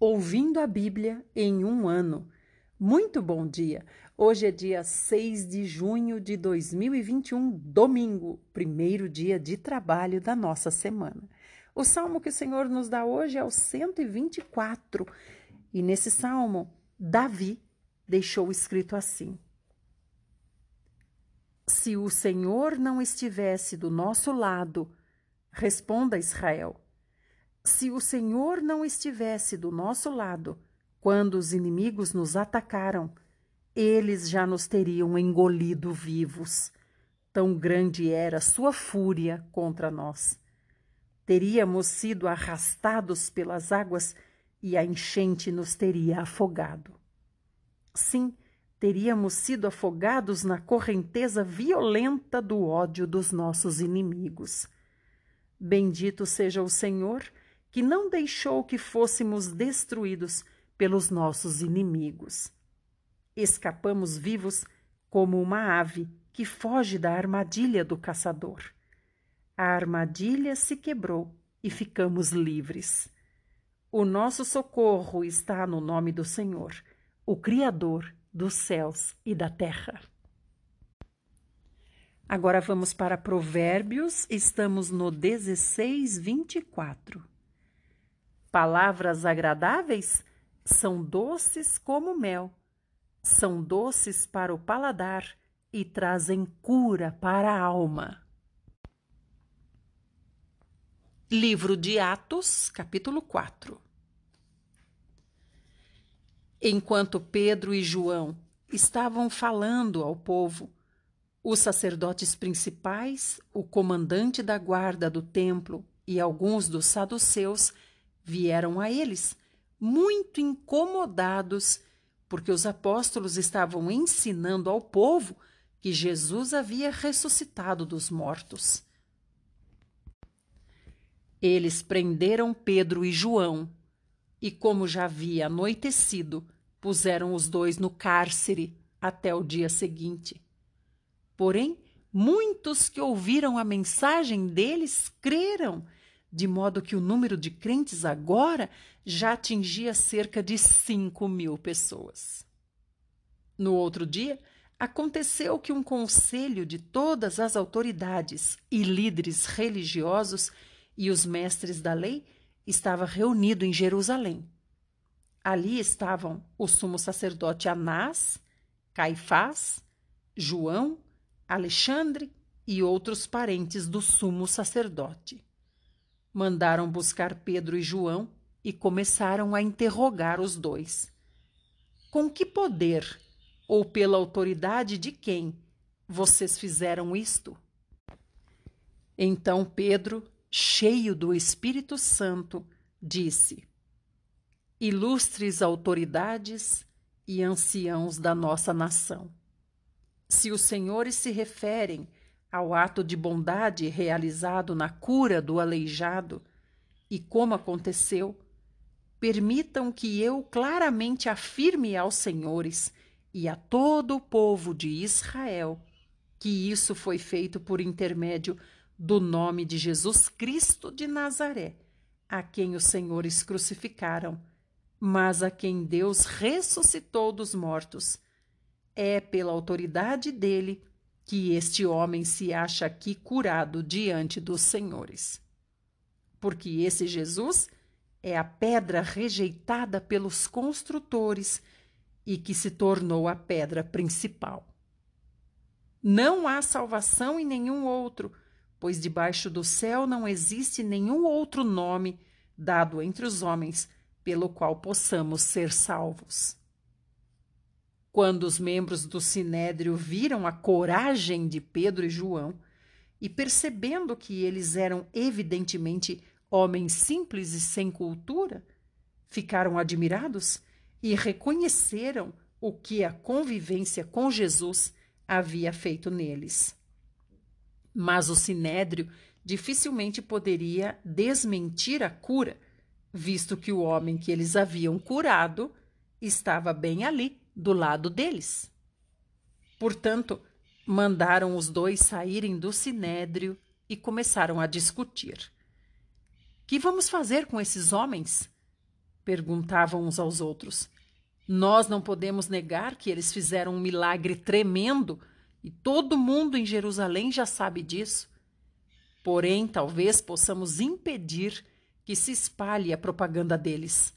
Ouvindo a Bíblia em um ano. Muito bom dia! Hoje é dia 6 de junho de 2021, domingo, primeiro dia de trabalho da nossa semana. O salmo que o Senhor nos dá hoje é o 124, e nesse salmo, Davi deixou escrito assim: Se o Senhor não estivesse do nosso lado, responda Israel se o Senhor não estivesse do nosso lado, quando os inimigos nos atacaram, eles já nos teriam engolido vivos. Tão grande era sua fúria contra nós. Teríamos sido arrastados pelas águas e a enchente nos teria afogado. Sim, teríamos sido afogados na correnteza violenta do ódio dos nossos inimigos. Bendito seja o Senhor que não deixou que fôssemos destruídos pelos nossos inimigos. Escapamos vivos como uma ave que foge da armadilha do caçador. A armadilha se quebrou e ficamos livres. O nosso socorro está no nome do Senhor, o Criador dos céus e da terra. Agora vamos para Provérbios, estamos no 16, 24. Palavras agradáveis? São doces como mel, são doces para o paladar e trazem cura para a alma. Livro de Atos, capítulo 4 Enquanto Pedro e João estavam falando ao povo, os sacerdotes principais, o comandante da guarda do templo e alguns dos saduceus vieram a eles, muito incomodados, porque os apóstolos estavam ensinando ao povo que Jesus havia ressuscitado dos mortos. Eles prenderam Pedro e João, e, como já havia anoitecido, puseram os dois no cárcere até o dia seguinte. Porém, muitos que ouviram a mensagem deles creram de modo que o número de crentes agora já atingia cerca de 5 mil pessoas. No outro dia, aconteceu que um conselho de todas as autoridades e líderes religiosos e os mestres da lei estava reunido em Jerusalém. Ali estavam o sumo sacerdote Anás, Caifás, João, Alexandre e outros parentes do sumo sacerdote. Mandaram buscar Pedro e João e começaram a interrogar os dois. Com que poder ou pela autoridade de quem vocês fizeram isto? Então Pedro, cheio do Espírito Santo, disse: Ilustres autoridades e anciãos da nossa nação, se os senhores se referem ao ato de bondade realizado na cura do aleijado e como aconteceu, permitam que eu claramente afirme aos senhores e a todo o povo de Israel que isso foi feito por intermédio do nome de Jesus Cristo de Nazaré, a quem os senhores crucificaram, mas a quem Deus ressuscitou dos mortos. É pela autoridade dele que este homem se acha aqui curado diante dos senhores. Porque esse Jesus é a pedra rejeitada pelos construtores e que se tornou a pedra principal. Não há salvação em nenhum outro, pois debaixo do céu não existe nenhum outro nome dado entre os homens pelo qual possamos ser salvos. Quando os membros do sinédrio viram a coragem de Pedro e João, e percebendo que eles eram evidentemente homens simples e sem cultura, ficaram admirados e reconheceram o que a convivência com Jesus havia feito neles. Mas o sinédrio dificilmente poderia desmentir a cura, visto que o homem que eles haviam curado estava bem ali do lado deles. Portanto, mandaram os dois saírem do sinédrio e começaram a discutir. Que vamos fazer com esses homens? perguntavam uns aos outros. Nós não podemos negar que eles fizeram um milagre tremendo e todo mundo em Jerusalém já sabe disso. Porém, talvez possamos impedir que se espalhe a propaganda deles.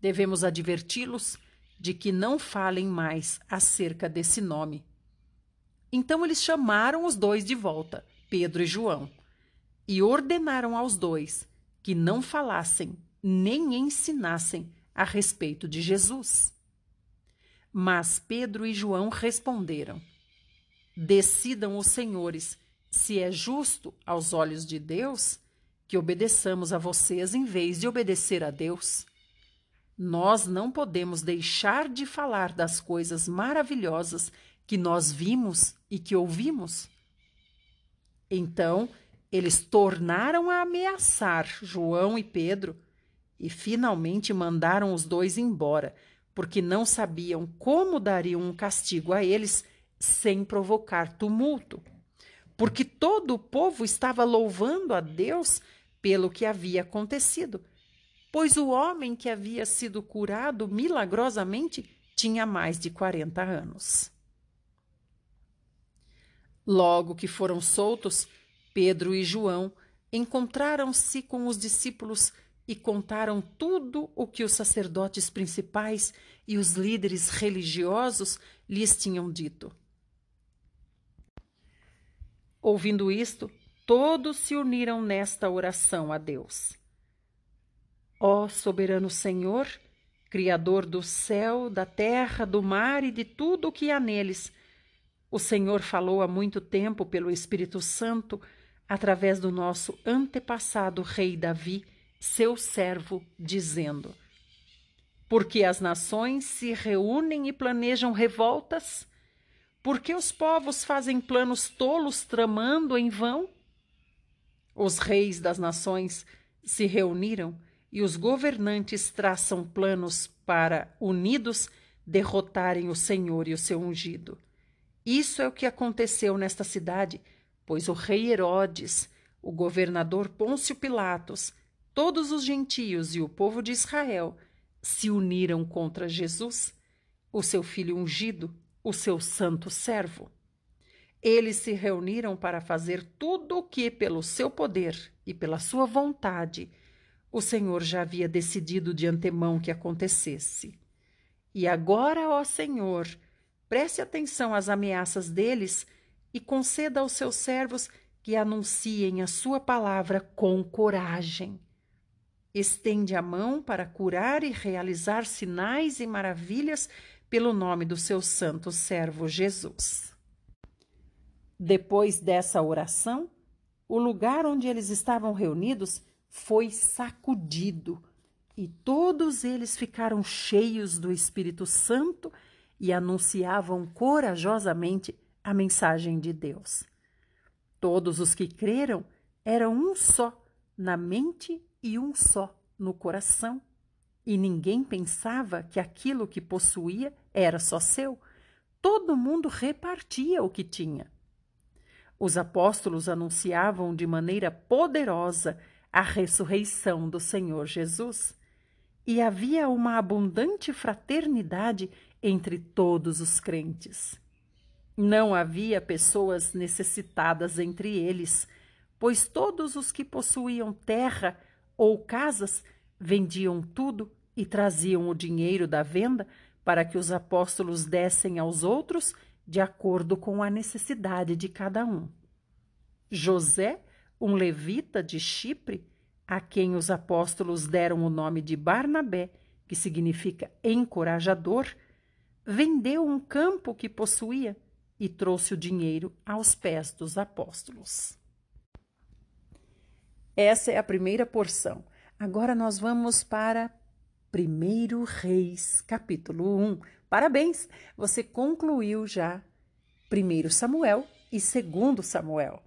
Devemos adverti-los de que não falem mais acerca desse nome. Então eles chamaram os dois de volta, Pedro e João, e ordenaram aos dois que não falassem nem ensinassem a respeito de Jesus. Mas Pedro e João responderam: Decidam os senhores se é justo aos olhos de Deus que obedeçamos a vocês em vez de obedecer a Deus. Nós não podemos deixar de falar das coisas maravilhosas que nós vimos e que ouvimos. Então, eles tornaram a ameaçar João e Pedro e finalmente mandaram os dois embora, porque não sabiam como dariam um castigo a eles sem provocar tumulto. Porque todo o povo estava louvando a Deus pelo que havia acontecido, pois o homem que havia sido curado milagrosamente tinha mais de 40 anos. Logo que foram soltos, Pedro e João encontraram-se com os discípulos e contaram tudo o que os sacerdotes principais e os líderes religiosos lhes tinham dito. Ouvindo isto, todos se uniram nesta oração a Deus. Ó soberano Senhor, Criador do céu, da terra, do mar e de tudo o que há neles, o Senhor falou há muito tempo pelo Espírito Santo, através do nosso antepassado rei Davi seu servo, dizendo: Porque as nações se reúnem e planejam revoltas? Porque os povos fazem planos tolos tramando em vão? Os reis das nações se reuniram e os governantes traçam planos para, unidos, derrotarem o Senhor e o seu ungido. Isso é o que aconteceu nesta cidade, pois o rei Herodes, o governador Pôncio Pilatos todos os gentios e o povo de Israel se uniram contra Jesus, o seu filho ungido, o seu santo servo. Eles se reuniram para fazer tudo o que, pelo seu poder e pela sua vontade, o Senhor já havia decidido de antemão que acontecesse. E agora, ó Senhor, preste atenção às ameaças deles e conceda aos seus servos que anunciem a sua palavra com coragem estende a mão para curar e realizar sinais e maravilhas pelo nome do seu santo servo Jesus. Depois dessa oração, o lugar onde eles estavam reunidos foi sacudido e todos eles ficaram cheios do Espírito Santo e anunciavam corajosamente a mensagem de Deus. Todos os que creram eram um só na mente e um só no coração. E ninguém pensava que aquilo que possuía era só seu. Todo mundo repartia o que tinha. Os apóstolos anunciavam de maneira poderosa a ressurreição do Senhor Jesus. E havia uma abundante fraternidade entre todos os crentes. Não havia pessoas necessitadas entre eles, pois todos os que possuíam terra ou casas, vendiam tudo e traziam o dinheiro da venda para que os apóstolos dessem aos outros de acordo com a necessidade de cada um. José, um levita de Chipre, a quem os apóstolos deram o nome de Barnabé, que significa encorajador, vendeu um campo que possuía e trouxe o dinheiro aos pés dos apóstolos. Essa é a primeira porção. Agora nós vamos para 1 Reis, capítulo 1. Parabéns! Você concluiu já 1 Samuel e 2 Samuel.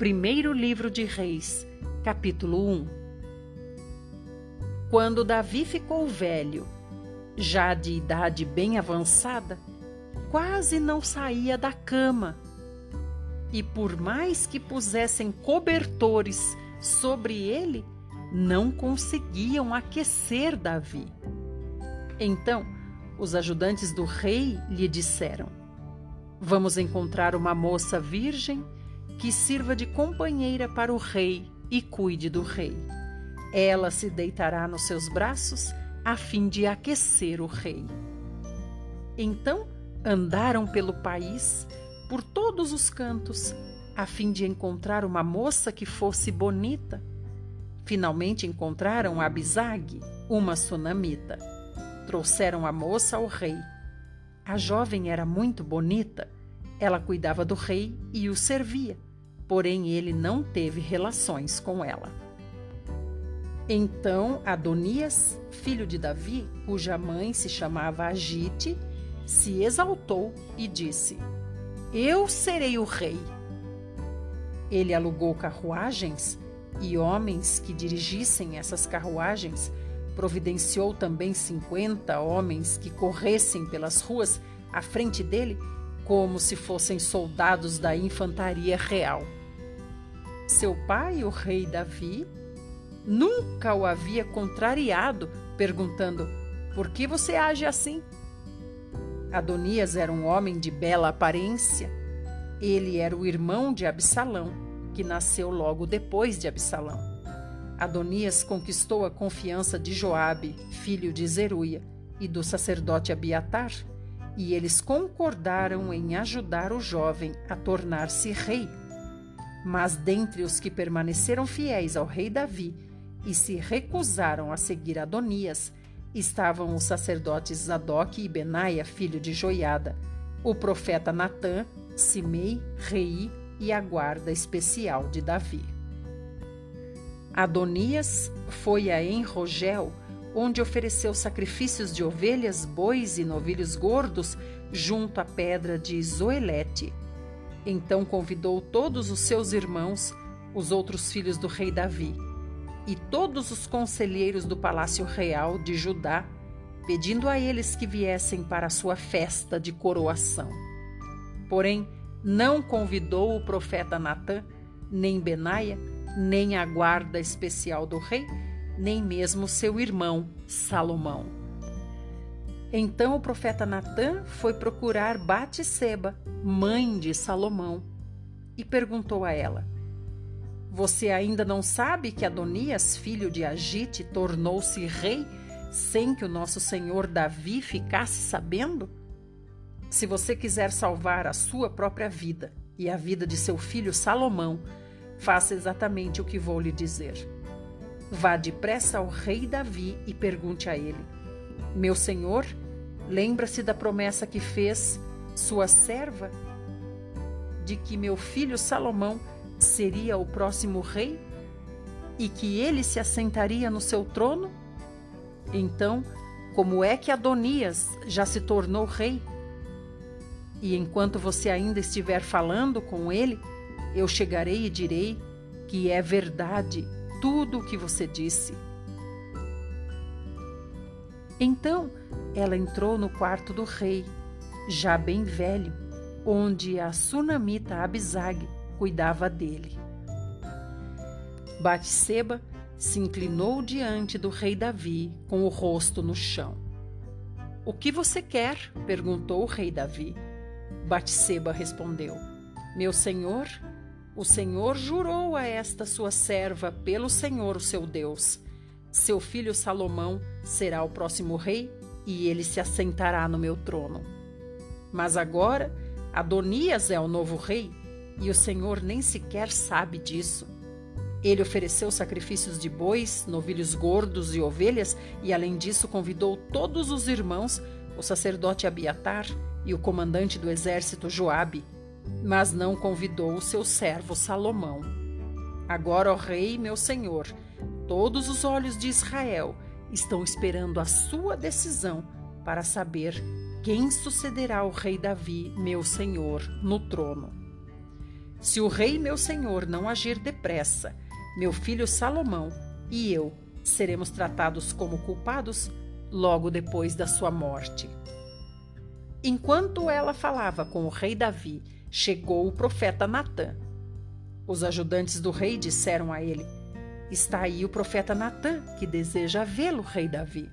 Primeiro livro de Reis, capítulo 1 Quando Davi ficou velho, já de idade bem avançada, quase não saía da cama. e por mais que pusessem cobertores sobre ele, não conseguiam aquecer Davi. Então, os ajudantes do rei lhe disseram: Vamos encontrar uma moça virgem que sirva de companheira para o rei e cuide do rei. Ela se deitará nos seus braços a fim de aquecer o rei. Então andaram pelo país, por todos os cantos, a fim de encontrar uma moça que fosse bonita. Finalmente encontraram Abisag, uma sunamita. Trouxeram a moça ao rei. A jovem era muito bonita. Ela cuidava do rei e o servia, porém ele não teve relações com ela. Então Adonias, filho de Davi, cuja mãe se chamava Agite, se exaltou e disse: Eu serei o rei. Ele alugou carruagens e homens que dirigissem essas carruagens, providenciou também cinquenta homens que corressem pelas ruas à frente dele, como se fossem soldados da infantaria real. Seu pai, o rei Davi, nunca o havia contrariado, perguntando: Por que você age assim? Adonias era um homem de bela aparência. Ele era o irmão de Absalão, que nasceu logo depois de Absalão. Adonias conquistou a confiança de Joabe, filho de Zeruia, e do sacerdote Abiatar, e eles concordaram em ajudar o jovem a tornar-se rei. Mas dentre os que permaneceram fiéis ao rei Davi e se recusaram a seguir Adonias, estavam os sacerdotes Zadok e Benaia, filho de Joiada, o profeta Natã, Simei, Rei e a guarda especial de Davi. Adonias foi a Enrogel, onde ofereceu sacrifícios de ovelhas, bois e novilhos gordos junto à pedra de Zoelete. Então convidou todos os seus irmãos, os outros filhos do rei Davi, e todos os conselheiros do palácio real de Judá, pedindo a eles que viessem para a sua festa de coroação. Porém, não convidou o profeta Natã, nem Benaia, nem a guarda especial do rei, nem mesmo seu irmão Salomão. Então o profeta Natã foi procurar Batseba, mãe de Salomão, e perguntou a ela: você ainda não sabe que Adonias, filho de Agite, tornou-se rei sem que o nosso senhor Davi ficasse sabendo? Se você quiser salvar a sua própria vida e a vida de seu filho Salomão, faça exatamente o que vou lhe dizer. Vá depressa ao rei Davi e pergunte a ele: Meu senhor, lembra-se da promessa que fez sua serva de que meu filho Salomão seria o próximo rei e que ele se assentaria no seu trono? Então, como é que Adonias já se tornou rei? E enquanto você ainda estiver falando com ele, eu chegarei e direi que é verdade tudo o que você disse. Então ela entrou no quarto do rei, já bem velho, onde a sunamita Abisag cuidava dele. Batseba se inclinou diante do rei Davi com o rosto no chão. O que você quer? perguntou o rei Davi. Batseba respondeu: Meu senhor, o senhor jurou a esta sua serva pelo Senhor, o seu Deus. Seu filho Salomão será o próximo rei e ele se assentará no meu trono. Mas agora Adonias é o novo rei e o Senhor nem sequer sabe disso. Ele ofereceu sacrifícios de bois, novilhos gordos e ovelhas, e além disso convidou todos os irmãos, o sacerdote Abiatar e o comandante do exército Joabe, mas não convidou o seu servo Salomão. Agora, ó rei, meu senhor, todos os olhos de Israel estão esperando a sua decisão para saber quem sucederá o rei Davi, meu senhor, no trono. Se o rei meu senhor não agir depressa, meu filho Salomão e eu seremos tratados como culpados logo depois da sua morte. Enquanto ela falava com o rei Davi chegou o profeta Natã. Os ajudantes do rei disseram a ele: Está aí o profeta Natã, que deseja vê-lo, rei Davi.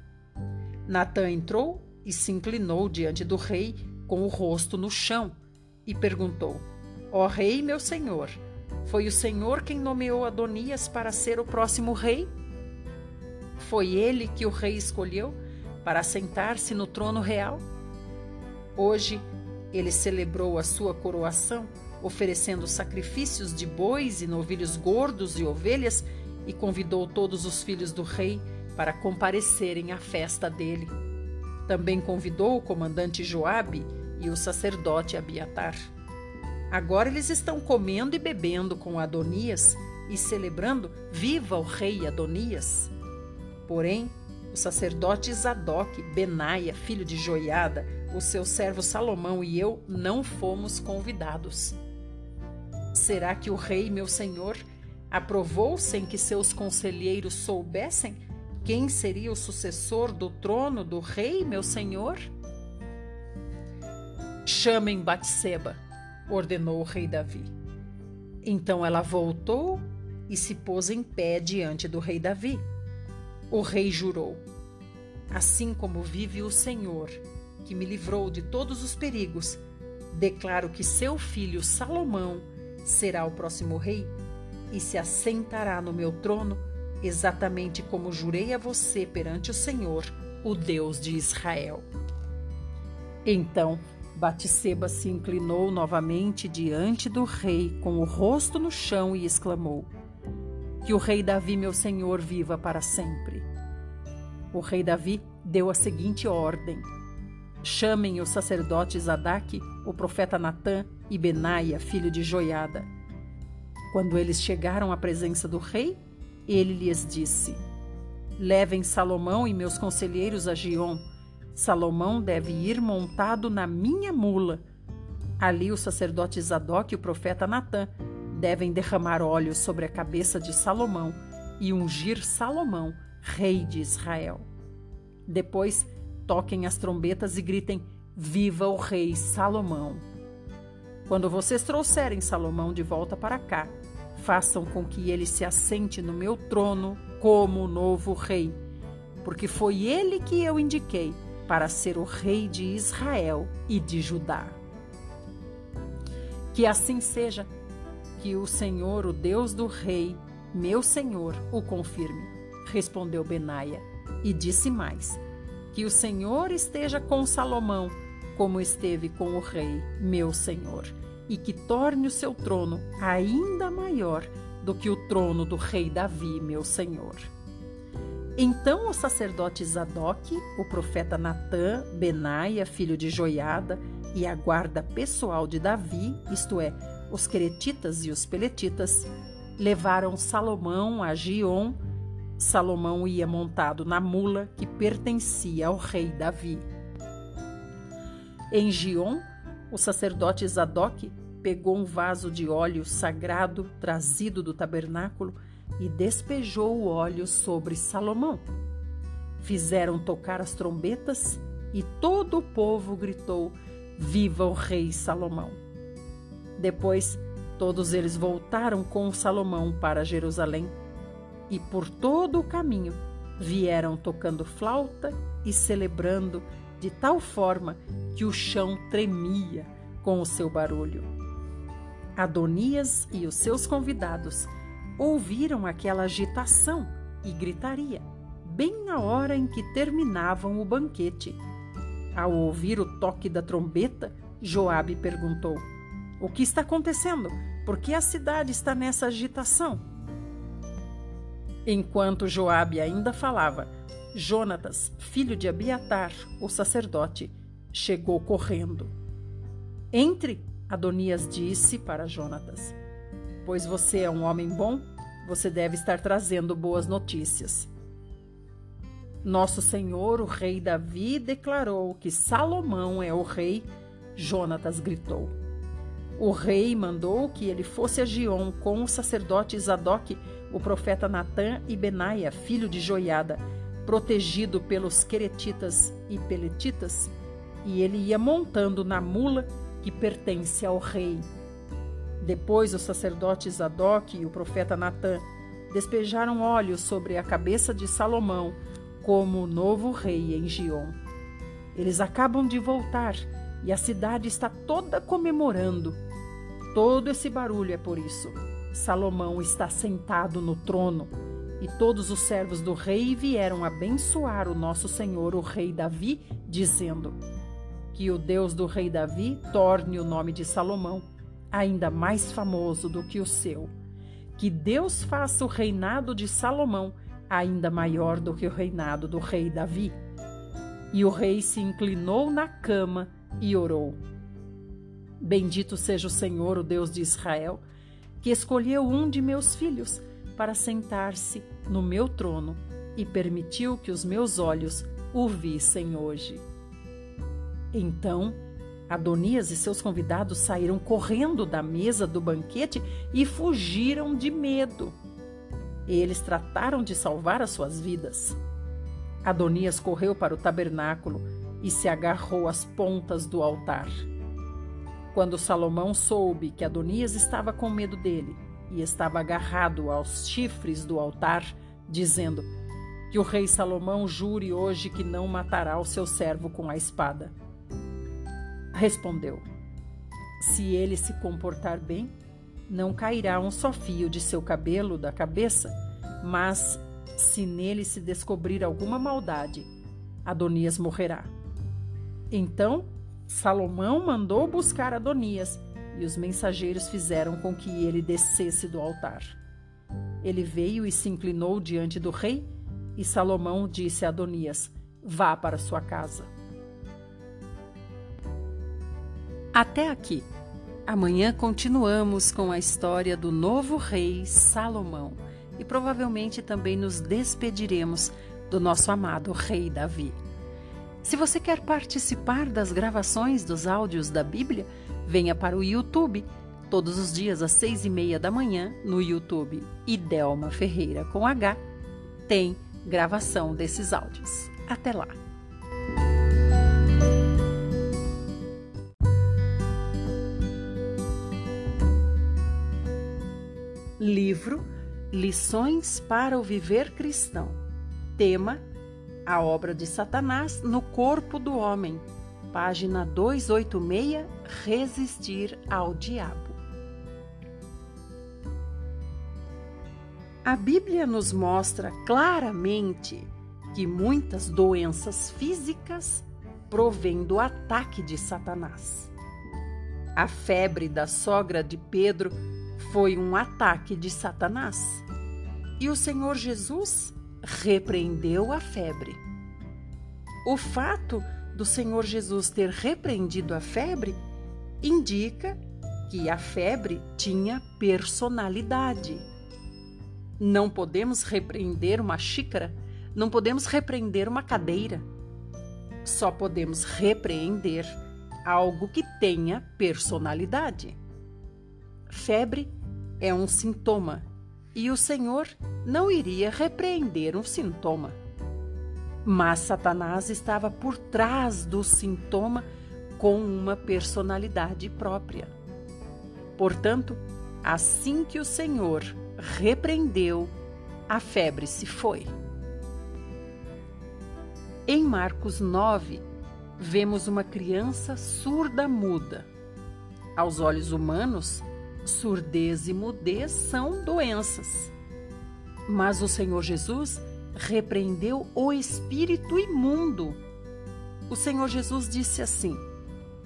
Natã entrou e se inclinou diante do rei com o rosto no chão e perguntou: Ó oh, rei, meu senhor, foi o senhor quem nomeou Adonias para ser o próximo rei? Foi ele que o rei escolheu para assentar-se no trono real? Hoje ele celebrou a sua coroação, oferecendo sacrifícios de bois e novilhos gordos e ovelhas, e convidou todos os filhos do rei para comparecerem à festa dele. Também convidou o comandante Joabe e o sacerdote Abiatar. Agora eles estão comendo e bebendo com Adonias e celebrando Viva o rei Adonias. Porém, o sacerdote Zadok, Benaia, filho de Joiada, o seu servo Salomão e eu não fomos convidados. Será que o rei, meu senhor, aprovou sem que seus conselheiros soubessem quem seria o sucessor do trono do rei, meu senhor? Chamem Batseba, ordenou o rei Davi. Então ela voltou e se pôs em pé diante do rei Davi. O rei jurou: Assim como vive o Senhor, que me livrou de todos os perigos, declaro que seu filho Salomão será o próximo rei e se assentará no meu trono, exatamente como jurei a você perante o Senhor, o Deus de Israel. Então Batseba se inclinou novamente diante do rei, com o rosto no chão, e exclamou: Que o rei Davi, meu senhor, viva para sempre. O rei Davi deu a seguinte ordem: Chamem os sacerdotes Zadok, o profeta Natã e Benaia, filho de Joiada. Quando eles chegaram à presença do rei, ele lhes disse: Levem Salomão e meus conselheiros a Gion Salomão deve ir montado na minha mula. Ali o sacerdote Zadok e o profeta Natã devem derramar óleo sobre a cabeça de Salomão e ungir Salomão, rei de Israel. Depois, toquem as trombetas e gritem: Viva o rei Salomão! Quando vocês trouxerem Salomão de volta para cá, façam com que ele se assente no meu trono como novo rei, porque foi ele que eu indiquei para ser o rei de Israel e de Judá. Que assim seja, que o Senhor, o Deus do rei, meu Senhor, o confirme. Respondeu Benaia e disse mais: Que o Senhor esteja com Salomão, como esteve com o rei, meu Senhor, e que torne o seu trono ainda maior do que o trono do rei Davi, meu Senhor. Então o sacerdote Zadok, o profeta Natã, Benaia, filho de Joiada, e a guarda pessoal de Davi, isto é, os queretitas e os peletitas, levaram Salomão a Gion. Salomão ia montado na mula que pertencia ao rei Davi. Em Gion, o sacerdote Zadok pegou um vaso de óleo sagrado trazido do tabernáculo e despejou o óleo sobre Salomão. Fizeram tocar as trombetas e todo o povo gritou: Viva o rei Salomão! Depois, todos eles voltaram com Salomão para Jerusalém e por todo o caminho vieram tocando flauta e celebrando de tal forma que o chão tremia com o seu barulho. Adonias e os seus convidados ouviram aquela agitação e gritaria, bem na hora em que terminavam o banquete. Ao ouvir o toque da trombeta, Joabe perguntou: O que está acontecendo? Por que a cidade está nessa agitação? Enquanto Joabe ainda falava, Jonatas, filho de Abiatar, o sacerdote, chegou correndo. Entre, Adonias disse para Jonatas pois você é um homem bom, você deve estar trazendo boas notícias. Nosso Senhor, o rei Davi, declarou que Salomão é o rei, Jonatas gritou. O rei mandou que ele fosse a Gion com o sacerdote Zadok, o profeta Natã e Benaia, filho de Joiada, protegido pelos queretitas e peletitas, e ele ia montando na mula que pertence ao rei. Depois o sacerdote Zadok e o profeta Natã despejaram óleo sobre a cabeça de Salomão como novo rei em Gion. Eles acabam de voltar e a cidade está toda comemorando. Todo esse barulho é por isso. Salomão está sentado no trono e todos os servos do rei vieram abençoar o nosso senhor, o rei Davi, dizendo: Que o Deus do rei Davi torne o nome de Salomão ainda mais famoso do que o seu. Que Deus faça o reinado de Salomão ainda maior do que o reinado do rei Davi. E o rei se inclinou na cama e orou: Bendito seja o Senhor, o Deus de Israel, que escolheu um de meus filhos para sentar-se no meu trono e permitiu que os meus olhos o vissem hoje. Então, Adonias e seus convidados saíram correndo da mesa do banquete e fugiram de medo. Eles trataram de salvar as suas vidas. Adonias correu para o tabernáculo e se agarrou às pontas do altar. Quando Salomão soube que Adonias estava com medo dele e estava agarrado aos chifres do altar, dizendo: Que o rei Salomão jure hoje que não matará o seu servo com a espada. Respondeu: Se ele se comportar bem, não cairá um só fio de seu cabelo da cabeça, mas se nele se descobrir alguma maldade, Adonias morrerá. Então Salomão mandou buscar Adonias e os mensageiros fizeram com que ele descesse do altar. Ele veio e se inclinou diante do rei, e Salomão disse a Adonias: Vá para sua casa. Até aqui. Amanhã continuamos com a história do novo rei Salomão e provavelmente também nos despediremos do nosso amado rei Davi. Se você quer participar das gravações dos áudios da Bíblia, venha para o YouTube todos os dias às seis e meia da manhã no YouTube Idelma Ferreira com H tem gravação desses áudios. Até lá! Livro Lições para o Viver Cristão. Tema a obra de Satanás no corpo do homem. Página 286 Resistir ao diabo. A Bíblia nos mostra claramente que muitas doenças físicas provêm do ataque de Satanás. A febre da sogra de Pedro foi um ataque de Satanás. E o Senhor Jesus repreendeu a febre. O fato do Senhor Jesus ter repreendido a febre indica que a febre tinha personalidade. Não podemos repreender uma xícara, não podemos repreender uma cadeira. Só podemos repreender algo que tenha personalidade. Febre é um sintoma e o Senhor não iria repreender um sintoma. Mas Satanás estava por trás do sintoma com uma personalidade própria. Portanto, assim que o Senhor repreendeu, a febre se foi. Em Marcos 9, vemos uma criança surda-muda. Aos olhos humanos, Surdez e mudez são doenças. Mas o Senhor Jesus repreendeu o espírito imundo. O Senhor Jesus disse assim: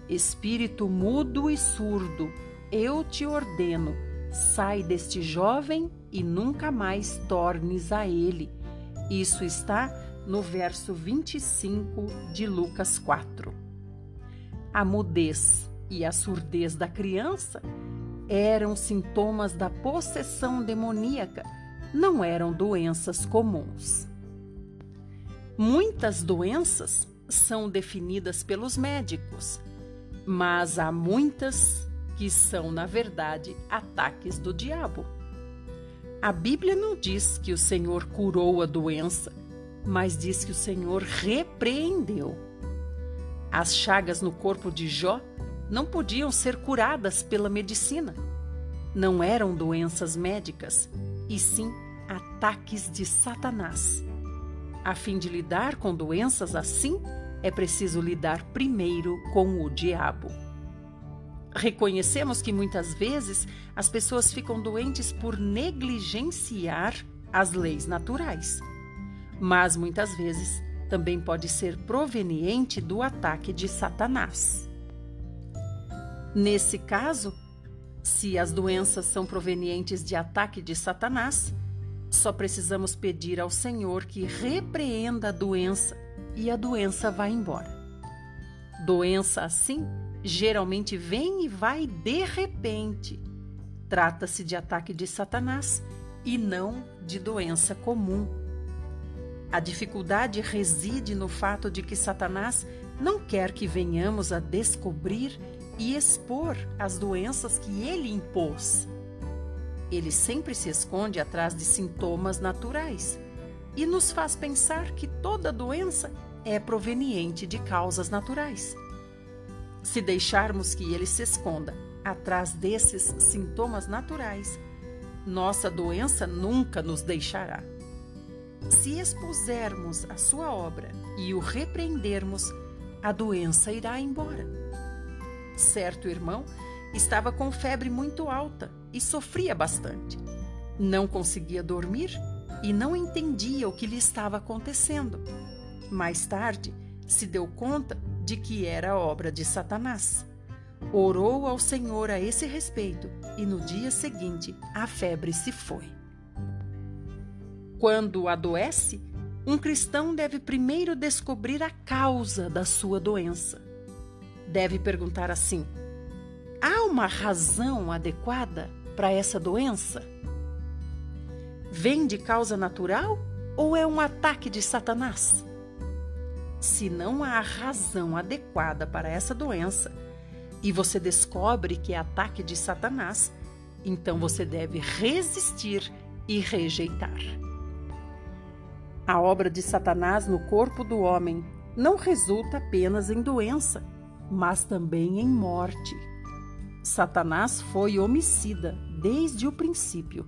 Espírito mudo e surdo, eu te ordeno, sai deste jovem e nunca mais tornes a ele. Isso está no verso 25 de Lucas 4. A mudez e a surdez da criança eram sintomas da possessão demoníaca, não eram doenças comuns. Muitas doenças são definidas pelos médicos, mas há muitas que são, na verdade, ataques do diabo. A Bíblia não diz que o Senhor curou a doença, mas diz que o Senhor repreendeu. As chagas no corpo de Jó não podiam ser curadas pela medicina. Não eram doenças médicas, e sim ataques de Satanás. A fim de lidar com doenças assim, é preciso lidar primeiro com o diabo. Reconhecemos que muitas vezes as pessoas ficam doentes por negligenciar as leis naturais. Mas muitas vezes também pode ser proveniente do ataque de Satanás. Nesse caso, se as doenças são provenientes de ataque de Satanás, só precisamos pedir ao Senhor que repreenda a doença e a doença vai embora. Doença assim geralmente vem e vai de repente. Trata-se de ataque de Satanás e não de doença comum. A dificuldade reside no fato de que Satanás não quer que venhamos a descobrir e expor as doenças que ele impôs. Ele sempre se esconde atrás de sintomas naturais e nos faz pensar que toda doença é proveniente de causas naturais. Se deixarmos que ele se esconda atrás desses sintomas naturais, nossa doença nunca nos deixará. Se expusermos a sua obra e o repreendermos, a doença irá embora. Certo irmão estava com febre muito alta e sofria bastante. Não conseguia dormir e não entendia o que lhe estava acontecendo. Mais tarde, se deu conta de que era obra de Satanás. Orou ao Senhor a esse respeito e no dia seguinte a febre se foi. Quando adoece, um cristão deve primeiro descobrir a causa da sua doença. Deve perguntar assim: há uma razão adequada para essa doença? Vem de causa natural ou é um ataque de Satanás? Se não há razão adequada para essa doença e você descobre que é ataque de Satanás, então você deve resistir e rejeitar. A obra de Satanás no corpo do homem não resulta apenas em doença, mas também em morte. Satanás foi homicida desde o princípio,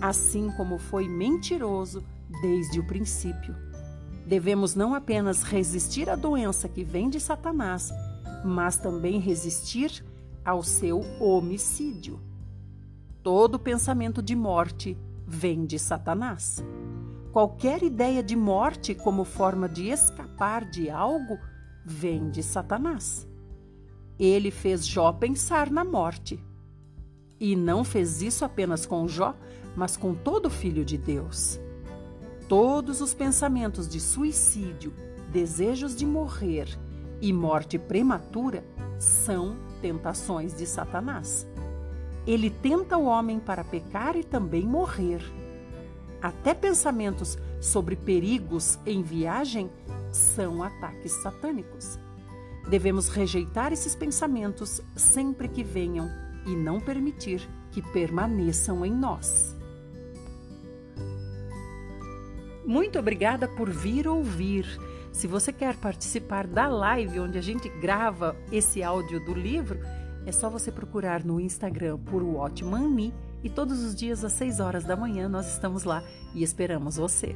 assim como foi mentiroso desde o princípio. Devemos não apenas resistir à doença que vem de Satanás, mas também resistir ao seu homicídio. Todo pensamento de morte vem de Satanás. Qualquer ideia de morte como forma de escapar de algo vem de Satanás. Ele fez Jó pensar na morte. E não fez isso apenas com Jó, mas com todo filho de Deus. Todos os pensamentos de suicídio, desejos de morrer e morte prematura são tentações de Satanás. Ele tenta o homem para pecar e também morrer. Até pensamentos sobre perigos em viagem são ataques satânicos. Devemos rejeitar esses pensamentos sempre que venham e não permitir que permaneçam em nós. Muito obrigada por vir ouvir. Se você quer participar da live onde a gente grava esse áudio do livro, é só você procurar no Instagram por Watchman Me e todos os dias às 6 horas da manhã nós estamos lá e esperamos você.